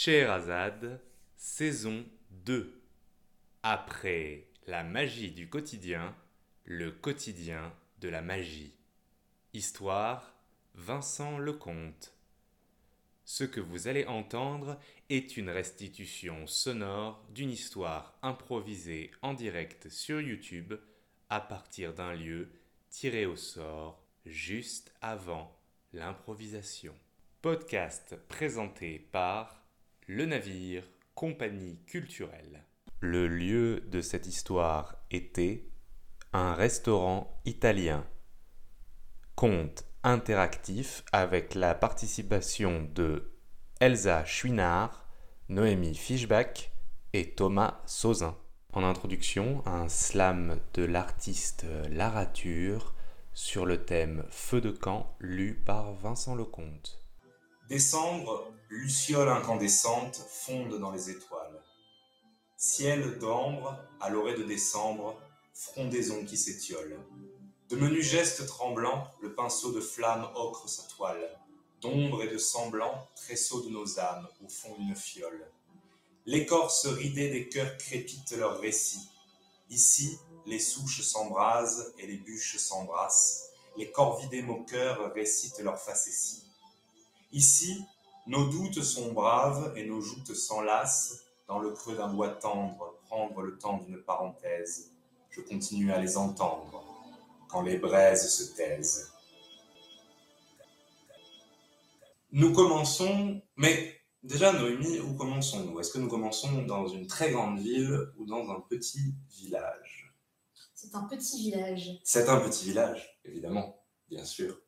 Scheherazade, saison 2. Après la magie du quotidien, le quotidien de la magie. Histoire Vincent Lecomte. Ce que vous allez entendre est une restitution sonore d'une histoire improvisée en direct sur YouTube à partir d'un lieu tiré au sort juste avant l'improvisation. Podcast présenté par Le Navire, compagnie culturelle. Le lieu de cette histoire était un restaurant italien. Conte interactif avec la participation de Elsa Chouinard, Noémie Fischbach et Thomas Sauzin. En introduction, un slam de l'artiste Larature sur le thème Feu de camp lu par Vincent Lecomte. Décembre, lucioles incandescentes fondent dans les étoiles. Ciel d'ambre, à l'orée de décembre, frondaison qui s'étiole. De menus gestes tremblants, le pinceau de flamme ocre sa toile. D'ombre et de semblant, tresseau de nos âmes, au fond d'une fiole. L'écorce ridée des cœurs crépite leur récit. Ici, les souches s'embrasent et les bûches s'embrassent. Les corvidés moqueurs récitent leur facétie. Ici, nos doutes sont braves et nos joutes s'enlacent dans le creux d'un bois tendre, prendre le temps d'une parenthèse. Je continue à les entendre quand les braises se taisent. Nous commençons, mais déjà Noémie, où commençons-nous? Est-ce que nous commençons dans une très grande ville ou dans un petit village? C'est un petit village. C'est un petit village, évidemment, bien sûr.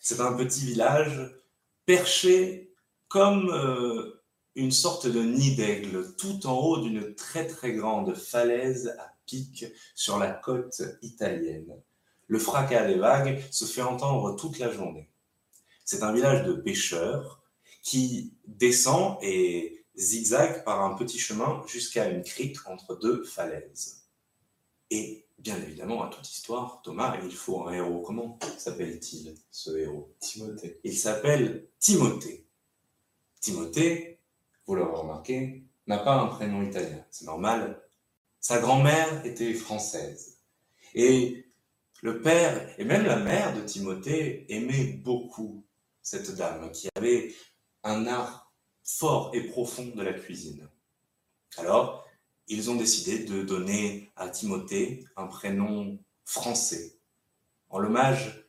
C'est un petit village perché comme euh, une sorte de nid d'aigle, tout en haut d'une très très grande falaise à pic sur la côte italienne. Le fracas des vagues se fait entendre toute la journée. C'est un village de pêcheurs qui descend et zigzague par un petit chemin jusqu'à une crique entre deux falaises. Et bien évidemment, à toute histoire, Thomas, il faut un héros. Comment s'appelle-t-il, ce héros? Timothée. Il s'appelle Timothée. Timothée, vous l'aurez remarqué, n'a pas un prénom italien. C'est normal. Sa grand-mère était française. Et le père et même la mère de Timothée aimaient beaucoup cette dame qui avait un art fort et profond de la cuisine. Alors, ils ont décidé de donner à Timothée un prénom français, en l'hommage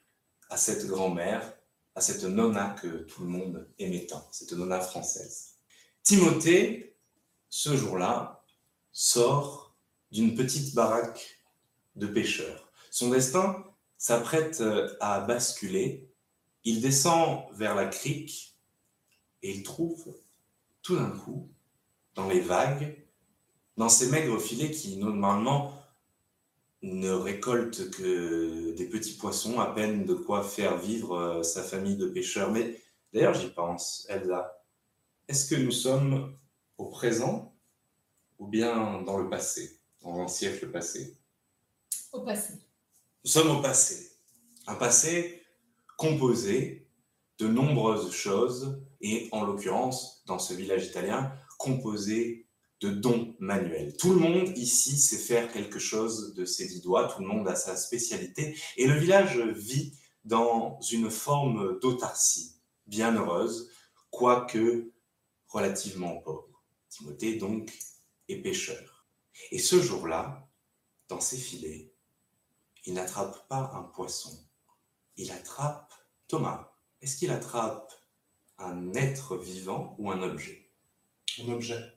à cette grand-mère, à cette nonna que tout le monde aimait tant, cette nonna française. Timothée, ce jour-là, sort d'une petite baraque de pêcheurs. Son destin s'apprête à basculer. Il descend vers la crique et il trouve tout d'un coup, dans les vagues, dans ces maigres filets qui normalement ne récoltent que des petits poissons, à peine de quoi faire vivre euh, sa famille de pêcheurs. Mais d'ailleurs, j'y pense, Elsa. Est-ce que nous sommes au présent ou bien dans le passé, dans un siècle passé? Au passé. Nous sommes au passé. Un passé composé de nombreuses choses et en l'occurrence, dans ce village italien, composé de dons manuels. Tout le monde ici sait faire quelque chose de ses dix doigts, tout le monde a sa spécialité et le village vit dans une forme d'autarcie bien heureuse, quoique relativement pauvre. Timothée donc est pêcheur. Et ce jour-là, dans ses filets, il n'attrape pas un poisson, il attrape Thomas. Est-ce qu'il attrape un être vivant ou un objet? Un objet.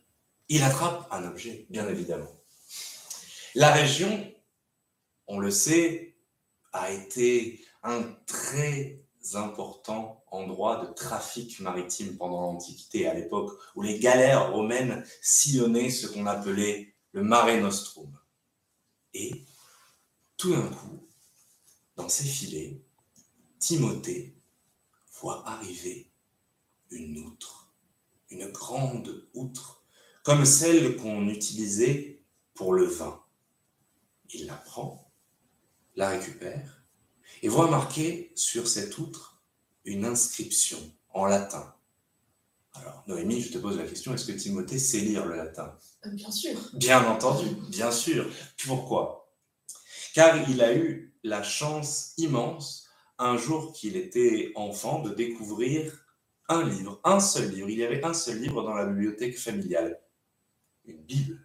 Il attrape un objet, bien évidemment. La région, on le sait, a été un très important endroit de trafic maritime pendant l'Antiquité, à l'époque où les galères romaines sillonnaient ce qu'on appelait le Mare Nostrum. Et tout d'un coup, dans ses filets, Timothée voit arriver une outre, une grande outre, comme celle qu'on utilisait pour le vin. Il la prend, la récupère, et voit marquer sur cette outre une inscription en latin. Alors, Noémie, je te pose la question, est-ce que Timothée sait lire le latin? Euh, bien sûr. Bien entendu, bien sûr. Pourquoi? Car il a eu la chance immense, un jour qu'il était enfant, de découvrir un livre, un seul livre. Il y avait un seul livre dans la bibliothèque familiale. Une Bible,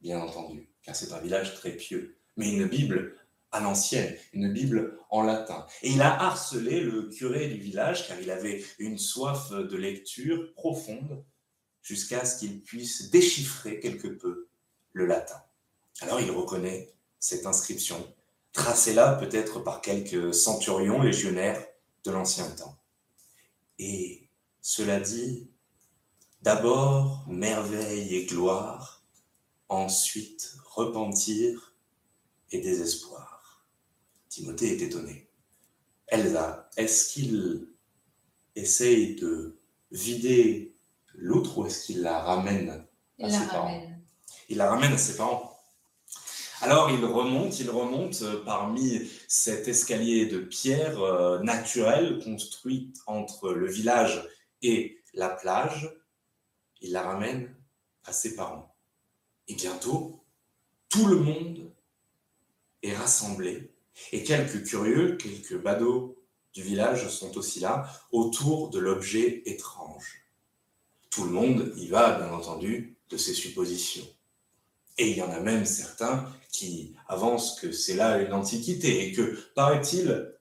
bien entendu, car c'est un village très pieux. Mais une Bible à l'ancienne, une Bible en latin. Et il a harcelé le curé du village car il avait une soif de lecture profonde jusqu'à ce qu'il puisse déchiffrer quelque peu le latin. Alors il reconnaît cette inscription, tracée là peut-être par quelques centurions légionnaires de l'ancien temps. Et cela dit, d'abord merveille et gloire, ensuite repentir et désespoir. Timothée est étonné. Elsa, est-ce qu'il essaye de vider l'outre ou est-ce qu'il la ramène Il à la ses parents? ramène. Il la ramène à ses parents. Alors il remonte, il remonte euh, parmi cet escalier de pierre euh, naturel construit entre le village et la plage. Il la ramène à ses parents. Et bientôt, tout le monde est rassemblé et quelques curieux, quelques badauds du village sont aussi là, autour de l'objet étrange. Tout le monde y va, bien entendu, de ses suppositions. Et il y en a même certains qui avancent que c'est là une antiquité et que, paraît-il,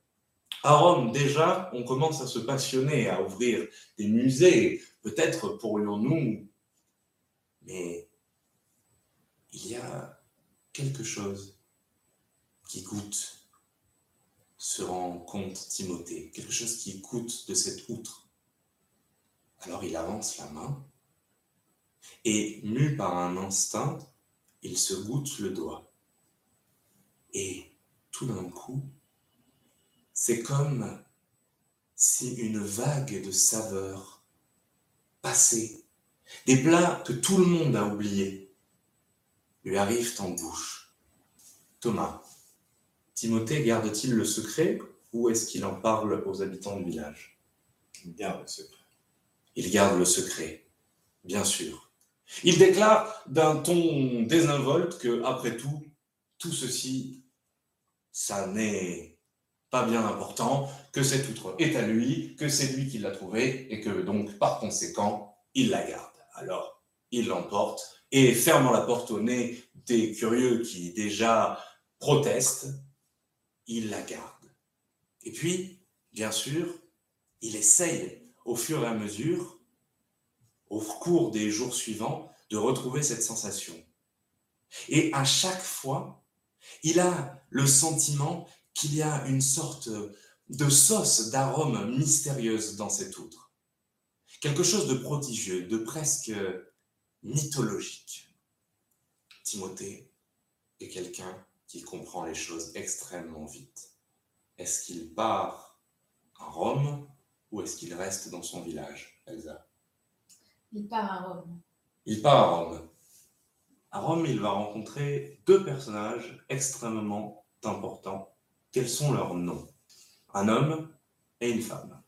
à Rome, déjà, on commence à se passionner, à ouvrir des musées. Peut-être pourrions-nous... Mais il y a quelque chose qui goûte se rend compte Timothée, quelque chose qui coûte de cette outre. Alors il avance la main et, mu par un instinct, il se goûte le doigt. Et tout d'un coup, c'est comme si une vague de saveurs des plats que tout le monde a oubliés, lui arrivent en bouche. Thomas, Timothée garde-t-il le secret ou est-ce qu'il en parle aux habitants du village? Il garde le secret. Il garde le secret, bien sûr. Il déclare d'un ton désinvolte que, après tout, tout ceci, ça n'est pas bien important, que cette outre est à lui, que c'est lui qui l'a trouvée et que donc, par conséquent, il la garde. Alors, il l'emporte et, fermant la porte au nez des curieux qui déjà protestent, il la garde. Et puis, bien sûr, il essaye au fur et à mesure, au cours des jours suivants, de retrouver cette sensation. Et à chaque fois, il a le sentiment qu'il y a une sorte de sauce d'arôme mystérieuse dans cette outre. Quelque chose de prodigieux, de presque mythologique. Timothée est quelqu'un qui comprend les choses extrêmement vite. Est-ce qu'il part à Rome ou est-ce qu'il reste dans son village, Elsa? Il part à Rome. Il part à Rome. À Rome, il va rencontrer deux personnages extrêmement importants. Quels sont leurs noms? Un homme et une femme.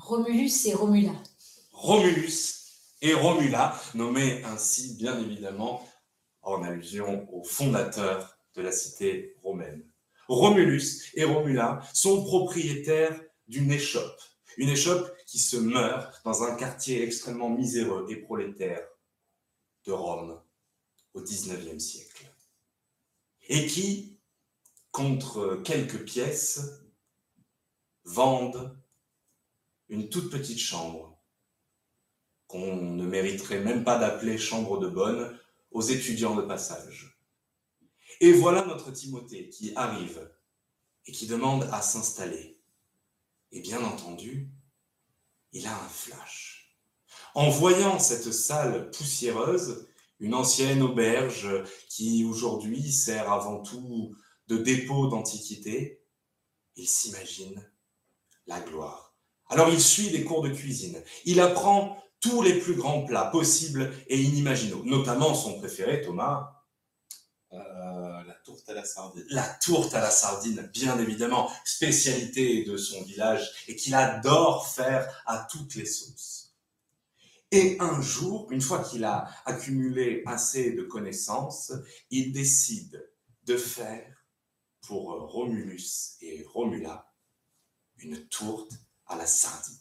Romulus et Romula. Romulus et Romula, nommés ainsi bien évidemment en allusion au fondateur de la cité romaine. Romulus et Romula sont propriétaires d'une échoppe, une échoppe qui se meurt dans un quartier extrêmement miséreux et prolétaire de Rome au XIXe siècle, et qui, contre quelques pièces, vendent une toute petite chambre qu'on ne mériterait même pas d'appeler chambre de bonne aux étudiants de passage. Et voilà notre Timothée qui arrive et qui demande à s'installer. Et bien entendu, il a un flash. En voyant cette salle poussiéreuse, une ancienne auberge qui aujourd'hui sert avant tout de dépôt d'antiquité, il s'imagine la gloire. Alors il suit des cours de cuisine. Il apprend tous les plus grands plats possibles et inimaginables, notamment son préféré, Thomas, Euh, la tourte à la sardine. la tourte à la sardine, bien évidemment, spécialité de son village et qu'il adore faire à toutes les sauces. Et un jour, une fois qu'il a accumulé assez de connaissances, il décide de faire pour Romulus et Romula une tourte à la sardine.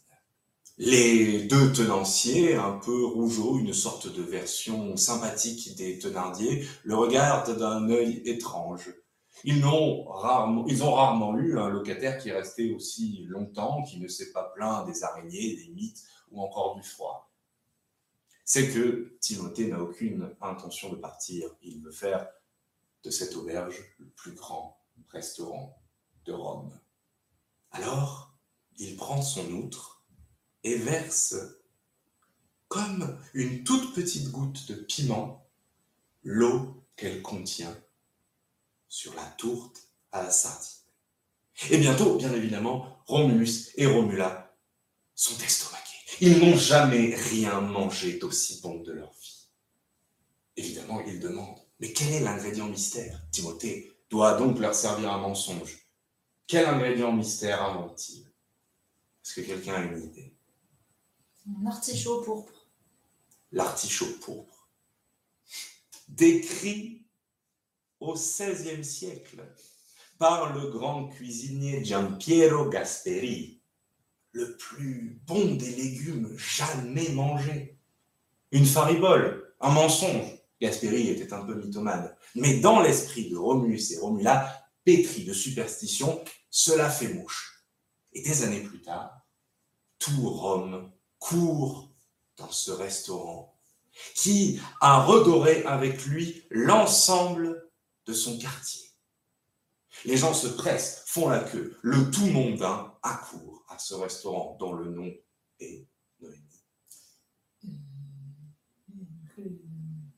Les deux tenanciers, un peu rougeaux, une sorte de version sympathique des tenardiers, le regardent d'un œil étrange. Ils, ont rarement, eu un locataire qui est resté aussi longtemps, qui ne s'est pas plaint des araignées, des mythes ou encore du froid. C'est que Timothée n'a aucune intention de partir. Il veut faire de cette auberge le plus grand restaurant de Rome. Alors, il prend son outre et verse, comme une toute petite goutte de piment, l'eau qu'elle contient sur la tourte à la sardine. Et bientôt, bien évidemment, Romulus et Romula sont estomaqués. Ils n'ont jamais rien mangé d'aussi bon de leur vie. Évidemment, ils demandent, mais quel est l'ingrédient mystère? Timothée doit donc leur servir un mensonge. Quel ingrédient mystère invente-t-il? Est-ce que quelqu'un a une idée? Un artichaut pourpre. L'artichaut pourpre. Décrit au XVIe siècle par le grand cuisinier Giampiero Gasperi, le plus bon des légumes jamais mangés. Une faribole, un mensonge. Gasperi était un peu mythomane. Mais dans l'esprit de Romulus et Romula, pétri de superstition, cela fait mouche. Et des années plus tard, tout Rome court dans ce restaurant qui a redoré avec lui l'ensemble de son quartier. Les gens se pressent, font la queue. Le tout mondain accourt à ce restaurant dont le nom est Noémie. Le,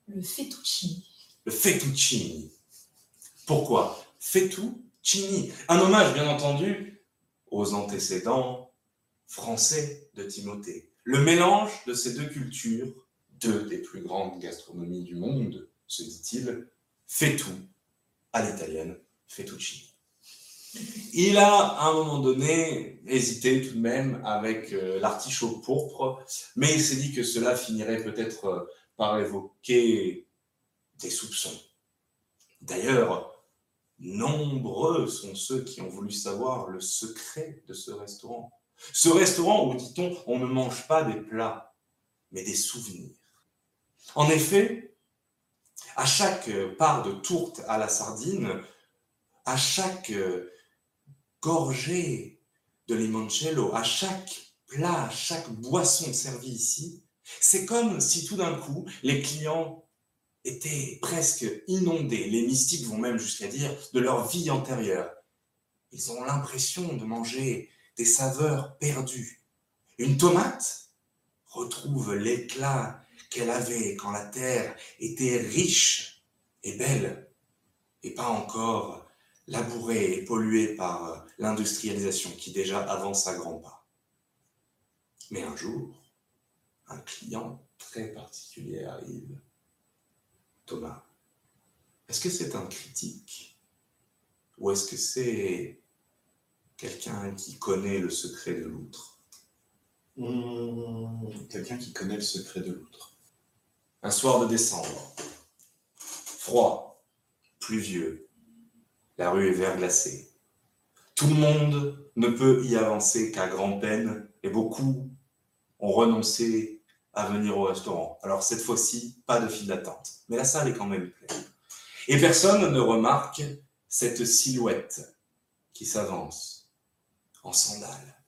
le fettuccine. Le fettuccine. Pourquoi? Fettuccini. Un hommage, bien entendu, aux antécédents français de Timothée. Le mélange de ces deux cultures, deux des plus grandes gastronomies du monde, se dit-il, fait tout à l'italienne, fettuccine. Il a, à un moment donné, hésité tout de même avec euh, l'artichaut pourpre, mais il s'est dit que cela finirait peut-être euh, par évoquer des soupçons. D'ailleurs, nombreux sont ceux qui ont voulu savoir le secret de ce restaurant. Ce restaurant où, dit-on, on ne mange pas des plats, mais des souvenirs. En effet, à chaque part de tourte à la sardine, à chaque gorgée de limoncello, à chaque plat, à chaque boisson servie ici, c'est comme si tout d'un coup les clients étaient presque inondés. Les mystiques vont même jusqu'à dire de leur vie antérieure. Ils ont l'impression de manger des saveurs perdues. Une tomate retrouve l'éclat qu'elle avait quand la terre était riche et belle, et pas encore labourée et polluée par l'industrialisation qui déjà avance à grands pas. Mais un jour, un client très particulier arrive. Thomas, est-ce que c'est un critique? Ou est-ce que c'est quelqu'un qui connaît le secret de l'outre Mmh, Quelqu'un qui connaît le secret de l'outre. Un soir de décembre, froid, pluvieux, la rue est verglacée. Tout le monde ne peut y avancer qu'à grand-peine et beaucoup ont renoncé à venir au restaurant. Alors cette fois-ci, pas de file d'attente, mais la salle est quand même pleine. Et personne ne remarque cette silhouette qui s'avance en sandales,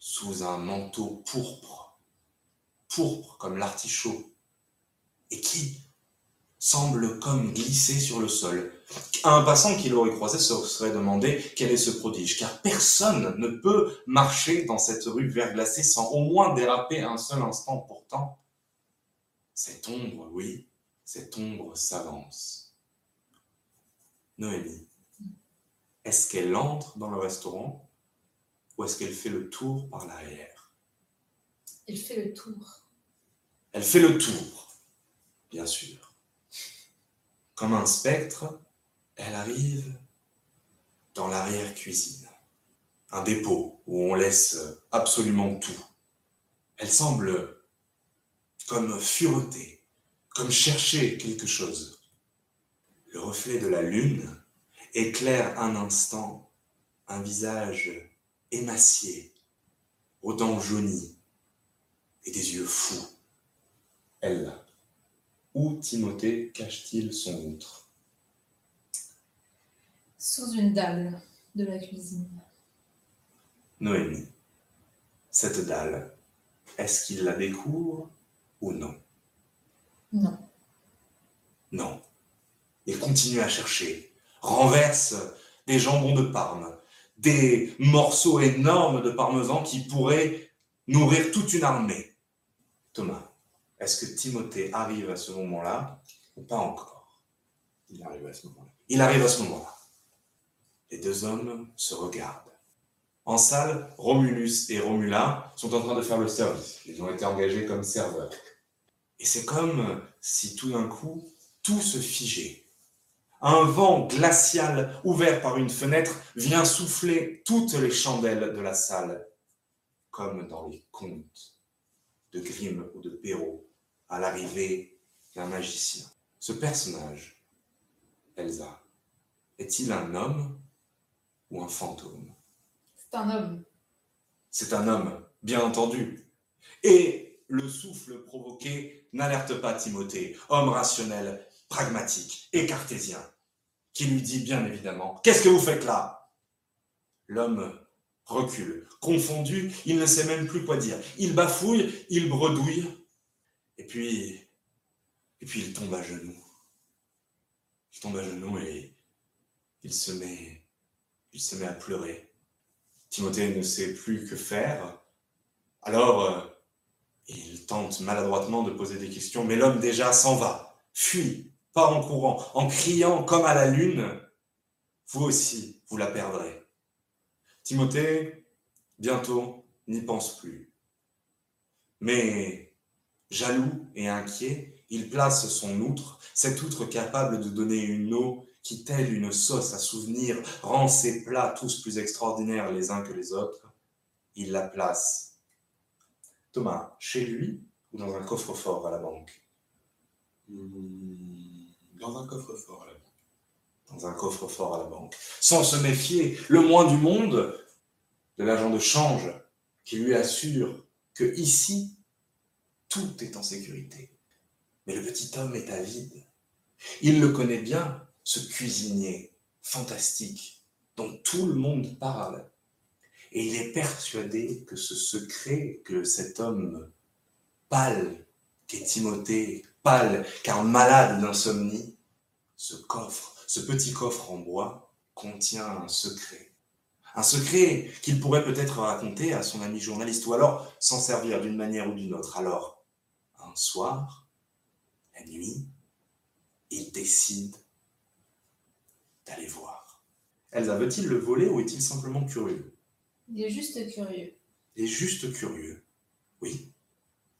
sous un manteau pourpre, pourpre comme l'artichaut, et qui semble comme glisser sur le sol. Un passant qui l'aurait croisé se serait demandé quel est ce prodige, car personne ne peut marcher dans cette rue verglacée sans au moins déraper un seul instant. Pourtant, cette ombre, oui, cette ombre s'avance. Noémie, est-ce qu'elle entre dans le restaurant ou est-ce qu'elle fait le tour par l'arrière? Elle fait le tour. Elle fait le tour, bien sûr. Comme un spectre, elle arrive dans l'arrière-cuisine, un dépôt où on laisse absolument tout. Elle semble comme fureter, comme chercher quelque chose. Le reflet de la lune éclaire un instant un visage émacié, aux dents jaunies et des yeux fous. Elle, où Timothée cache-t-il son outre? Sous une dalle de la cuisine. Noémie, cette dalle, est-ce qu'il la découvre ou non? Non. Non. Il continue à chercher, renverse des jambons de Parme, des morceaux énormes de parmesan qui pourraient nourrir toute une armée. Thomas, est-ce que Timothée arrive à ce moment-là ou pas encore? Il arrive à ce moment-là. Il arrive à ce moment-là. Les deux hommes se regardent. En salle, Romulus et Romula sont en train de faire le service. Ils ont été engagés comme serveurs. Et c'est comme si tout d'un coup, tout se figeait. Un vent glacial ouvert par une fenêtre vient souffler toutes les chandelles de la salle, comme dans les contes de Grimm ou de Perrault, à l'arrivée d'un magicien. Ce personnage, Elsa, est-il un homme? Ou un fantôme C'est un homme. C'est un homme, bien entendu. Et le souffle provoqué n'alerte pas Timothée, homme rationnel, pragmatique et cartésien, qui lui dit bien évidemment Qu'est-ce que vous faites là? L'homme recule. Confondu, il ne sait même plus quoi dire. Il bafouille, il bredouille, et puis, et puis il tombe à genoux. Il tombe à genoux et il se met, il se met à pleurer. Timothée ne sait plus que faire. Alors, euh, il tente maladroitement de poser des questions, mais l'homme déjà s'en va, fuit, part en courant, en criant comme à la lune. Vous aussi, vous la perdrez. Timothée, bientôt, n'y pense plus. Mais, jaloux et inquiet, il place son outre, cette outre capable de donner une eau qui, telle une sauce à souvenir, rend ses plats tous plus extraordinaires les uns que les autres. Il la place. Thomas, chez lui ou dans un coffre-fort à la banque? Hmm, Dans un coffre-fort, là. Dans un coffre-fort à la banque. Sans se méfier le moins du monde de l'agent de change qui lui assure que ici, tout est en sécurité. Mais le petit homme est avide. Il le connaît bien, ce cuisinier fantastique dont tout le monde parle. Et il est persuadé que ce secret que cet homme pâle, qu'est Timothée, pâle car malade d'insomnie, ce coffre, ce petit coffre en bois contient un secret. Un secret qu'il pourrait peut-être raconter à son ami journaliste ou alors s'en servir d'une manière ou d'une autre. Alors, un soir, la nuit, il décide d'aller voir. Elsa, veut-il le voler ou est-il simplement curieux? Il est juste curieux. Il est juste curieux. Oui,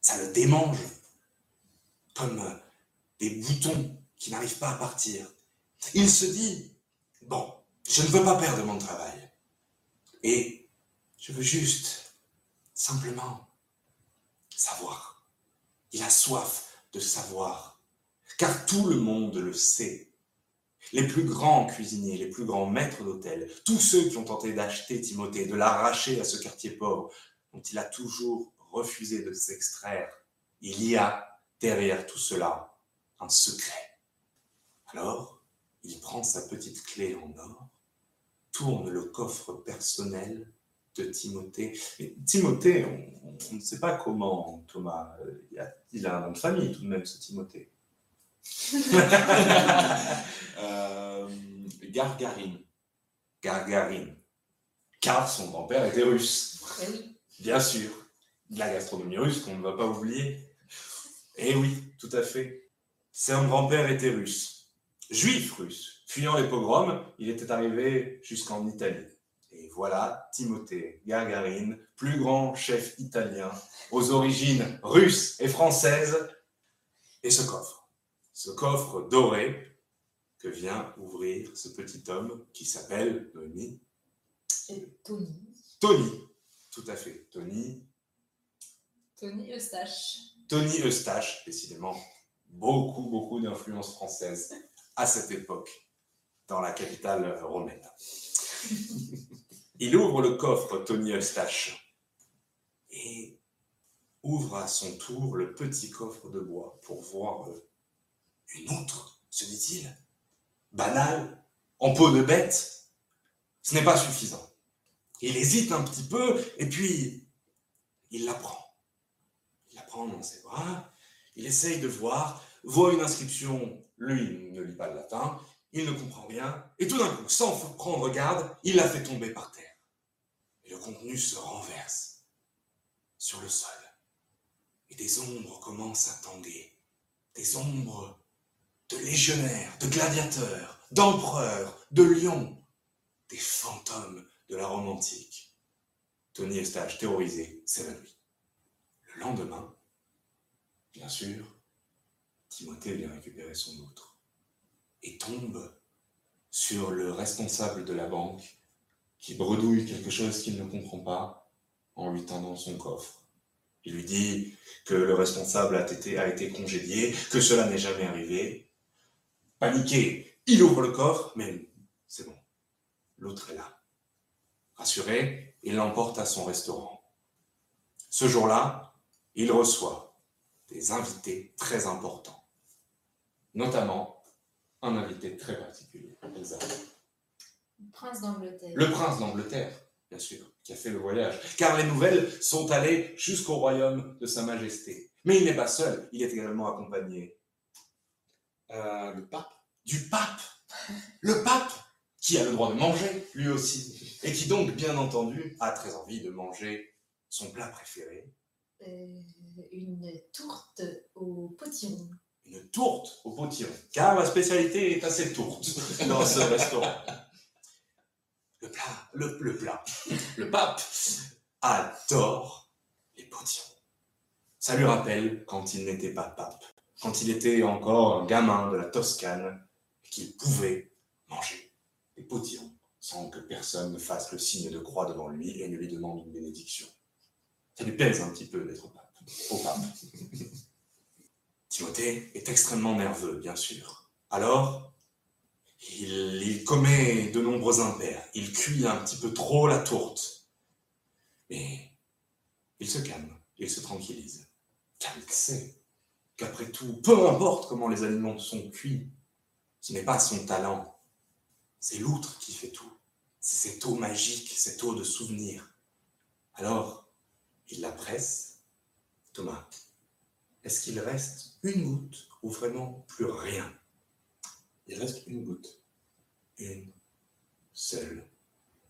ça le démange. Comme euh, des boutons qui n'arrivent pas à partir. Il se dit, bon, je ne veux pas perdre mon travail. Et je veux juste, simplement, savoir. Il a soif de savoir. Car tout le monde le sait. Les plus grands cuisiniers, les plus grands maîtres d'hôtel, tous ceux qui ont tenté d'acheter Timothée, de l'arracher à ce quartier pauvre, dont il a toujours refusé de s'extraire, il y a derrière tout cela un secret. Alors, il prend sa petite clé en or, tourne le coffre personnel de Timothée. Timothée, on, on ne sait pas comment, Thomas. euh, Il a, il a un nom de famille tout de même, ce Timothée. Euh, Gargarine. Gargarine. Car son grand-père était russe. Eh oui. Bien sûr. De la gastronomie russe qu'on ne va pas oublier. Eh oui, tout à fait. Son grand-père était russe. Juif russe. Fuyant les pogroms, il était arrivé jusqu'en Italie. Et voilà Timothée Gargarine, plus grand chef italien, aux origines russes et françaises. Et ce coffre. Ce coffre doré que vient ouvrir ce petit homme qui s'appelle Et Tony. Tony. Tout à fait. Tony, Tony Eustache. Tony Eustache, décidément, beaucoup, beaucoup d'influence française à cette époque dans la capitale romaine. Il ouvre le coffre, Tony Eustache, et ouvre à son tour le petit coffre de bois pour voir une outre, se dit-il. Banal, en peau de bête, ce n'est pas suffisant. Il hésite un petit peu et puis il la prend. Il la prend dans ses bras, il essaye de voir, voit une inscription, lui il ne lit pas le latin, il ne comprend rien, et tout d'un coup, sans prendre garde, il la fait tomber par terre. Et le contenu se renverse sur le sol. Et des ombres commencent à tanguer. Des ombres de légionnaires, de gladiateurs, d'empereurs, de lions. Des fantômes de la Rome antique. Tony Eustache, terrorisé, s'évanouit. Le lendemain, bien sûr, Timothée vient récupérer son outre et tombe sur le responsable de la banque qui bredouille quelque chose qu'il ne comprend pas en lui tendant son coffre. Il lui dit que le responsable a été, a été congédié, que cela n'est jamais arrivé. Paniqué, il ouvre le coffre, mais c'est bon, l'autre est là. Rassuré, il l'emporte à son restaurant. Ce jour-là, il reçoit des invités très importants, notamment un invité très particulier, Elsa. Le prince d'Angleterre. Le prince d'Angleterre, bien sûr, qui a fait le voyage, car les nouvelles sont allées jusqu'au royaume de Sa Majesté. Mais il n'est pas seul, il est également accompagné Euh, le pape. du pape. Le pape, qui a le droit de manger, lui aussi, et qui donc, bien entendu, a très envie de manger son plat préféré, Euh, une tourte au potiron. une tourte au potiron, car la spécialité est assez tourte dans ce restaurant. Le plat, le, le plat, le pape adore les potirons. Ça lui rappelle quand il n'était pas pape, quand il était encore un gamin de la Toscane, qu'il pouvait manger des potirons sans que personne ne fasse le signe de croix devant lui et ne lui demande une bénédiction. Ça lui pèse un petit peu d'être pape, au pape. Timothée est extrêmement nerveux, bien sûr. Alors, il, il commet de nombreux impairs. Il cuit un petit peu trop la tourte. Mais il se calme, il se tranquillise. Car il sait qu'après tout, peu importe comment les aliments sont cuits, ce n'est pas son talent. C'est l'outre qui fait tout. C'est cette eau magique, cette eau de souvenir. Alors, il la presse. Thomas, est-ce qu'il reste une goutte ou vraiment plus rien? Il reste une goutte. Une seule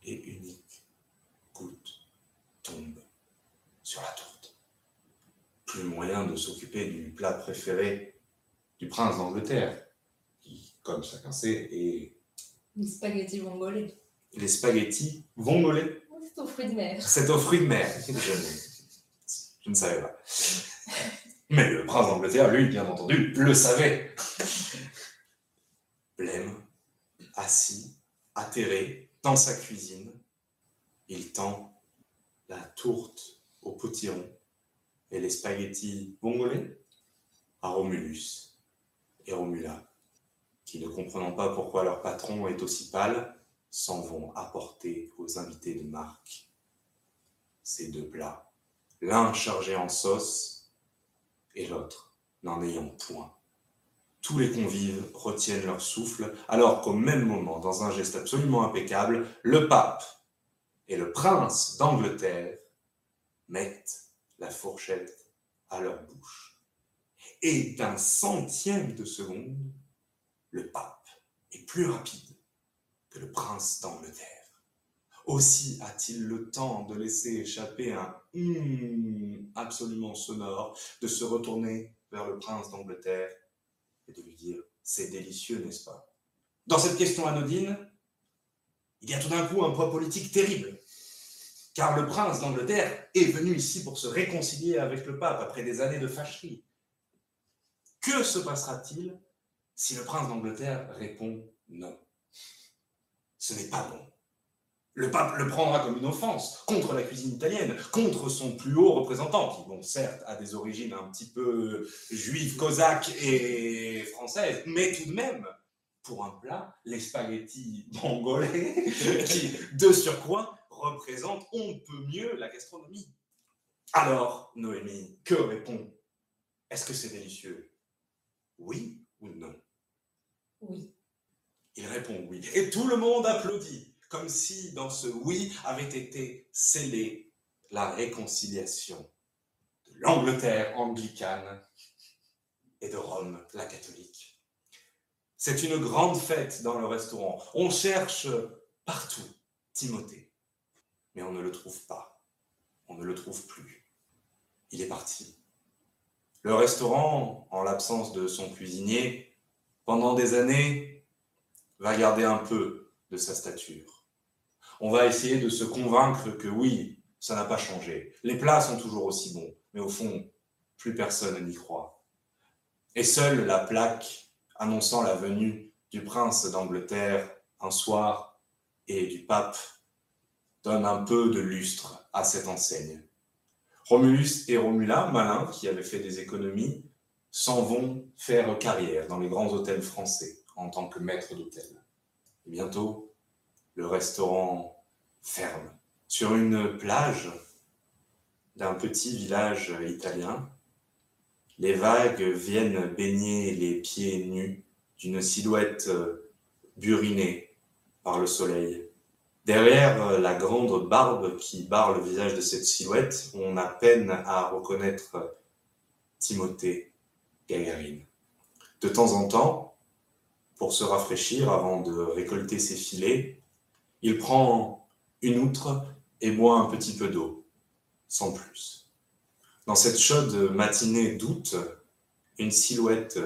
et unique goutte tombe sur la tourte. Plus moyen de s'occuper du plat préféré du prince d'Angleterre, qui, comme chacun sait, est Les spaghettis vongolais. les spaghettis vongolais. C'est aux fruits de mer. C'est aux fruits de mer. Je, je ne savais pas. Mais le prince d'Angleterre, lui, bien entendu, le savait. Blême, assis, atterré, dans sa cuisine, il tend la tourte au potiron et les spaghettis vongolais à Romulus et Romula, qui, ne comprenant pas pourquoi leur patron est aussi pâle, s'en vont apporter aux invités de marque ces deux plats, l'un chargé en sauce et l'autre n'en ayant point. Tous les convives retiennent leur souffle, alors qu'au même moment, dans un geste absolument impeccable, le pape et le prince d'Angleterre mettent la fourchette à leur bouche. Et d'un centième de seconde, le pape est plus rapide que le prince d'Angleterre. Aussi a-t-il le temps de laisser échapper un hum absolument sonore, de se retourner vers le prince d'Angleterre et de lui dire C'est délicieux, n'est-ce pas? Dans cette question anodine, il y a tout d'un coup un poids politique terrible. Car le prince d'Angleterre est venu ici pour se réconcilier avec le pape après des années de fâcherie. Que se passera-t-il si le prince d'Angleterre répond non? Ce n'est pas bon. Le pape le prendra comme une offense contre la cuisine italienne, contre son plus haut représentant, qui, bon, certes, a des origines un petit peu juives, cosaques et françaises, mais tout de même, pour un plat, les spaghettis mongolais, qui, de surcroît, représentent on peut mieux la gastronomie. Alors, Noémie, que répond? Est-ce que c'est délicieux? Oui ou non? Oui. Il répond oui. Et tout le monde applaudit, comme si dans ce oui avait été scellée la réconciliation de l'Angleterre anglicane et de Rome la catholique. C'est une grande fête dans le restaurant. On cherche partout Timothée, mais on ne le trouve pas. On ne le trouve plus. Il est parti. Le restaurant, en l'absence de son cuisinier, pendant des années, va garder un peu de sa stature. On va essayer de se convaincre que oui, ça n'a pas changé. Les plats sont toujours aussi bons, mais au fond, plus personne n'y croit. Et seule la plaque annonçant la venue du prince d'Angleterre un soir et du pape donne un peu de lustre à cette enseigne. Romulus et Romula, malins qui avaient fait des économies, s'en vont faire carrière dans les grands hôtels français en tant que maître d'hôtel. Et bientôt, le restaurant ferme. Sur une plage d'un petit village italien, les vagues viennent baigner les pieds nus d'une silhouette burinée par le soleil. Derrière la grande barbe qui barre le visage de cette silhouette, on a peine à reconnaître Timothée Gagarine. De temps en temps, pour se rafraîchir avant de récolter ses filets, il prend une outre et boit un petit peu d'eau, sans plus. Dans cette chaude matinée d'août, une silhouette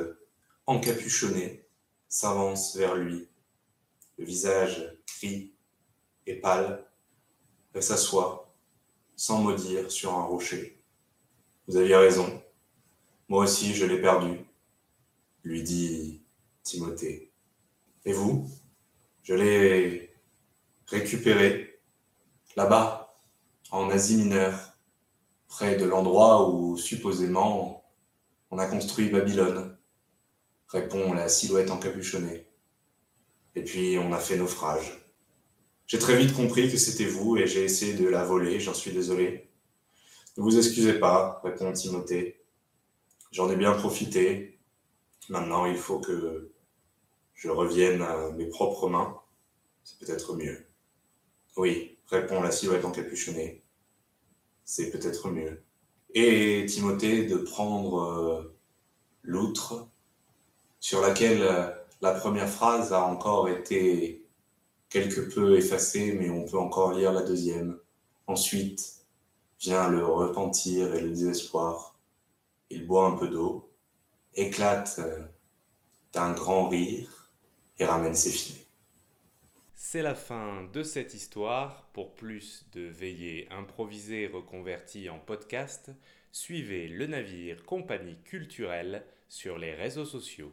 encapuchonnée s'avance vers lui, le visage gris et pâle, elle s'assoit, sans mot dire, sur un rocher. Vous aviez raison, moi aussi je l'ai perdu, lui dit Timothée. Et vous? Je l'ai récupéré là-bas, en Asie mineure, près de l'endroit où supposément on a construit Babylone, répond la silhouette encapuchonnée. Et puis on a fait naufrage. J'ai très vite compris que c'était vous et j'ai essayé de la voler, j'en suis désolé. Ne vous excusez pas, répond Timothée. J'en ai bien profité. Maintenant, il faut que je revienne à mes propres mains. C'est peut-être mieux. Oui, répond la silhouette encapuchonnée. C'est peut-être mieux. Et Timothée de prendre euh, l'outre sur laquelle euh, la première phrase a encore été quelque peu effacée, mais on peut encore lire la deuxième. Ensuite vient le repentir et le désespoir. Il boit un peu d'eau, éclate euh, d'un grand rire et ramène ses filets. C'est la fin de cette histoire. Pour plus de veillées improvisées reconverties en podcast, suivez le navire Compagnie culturelle sur les réseaux sociaux.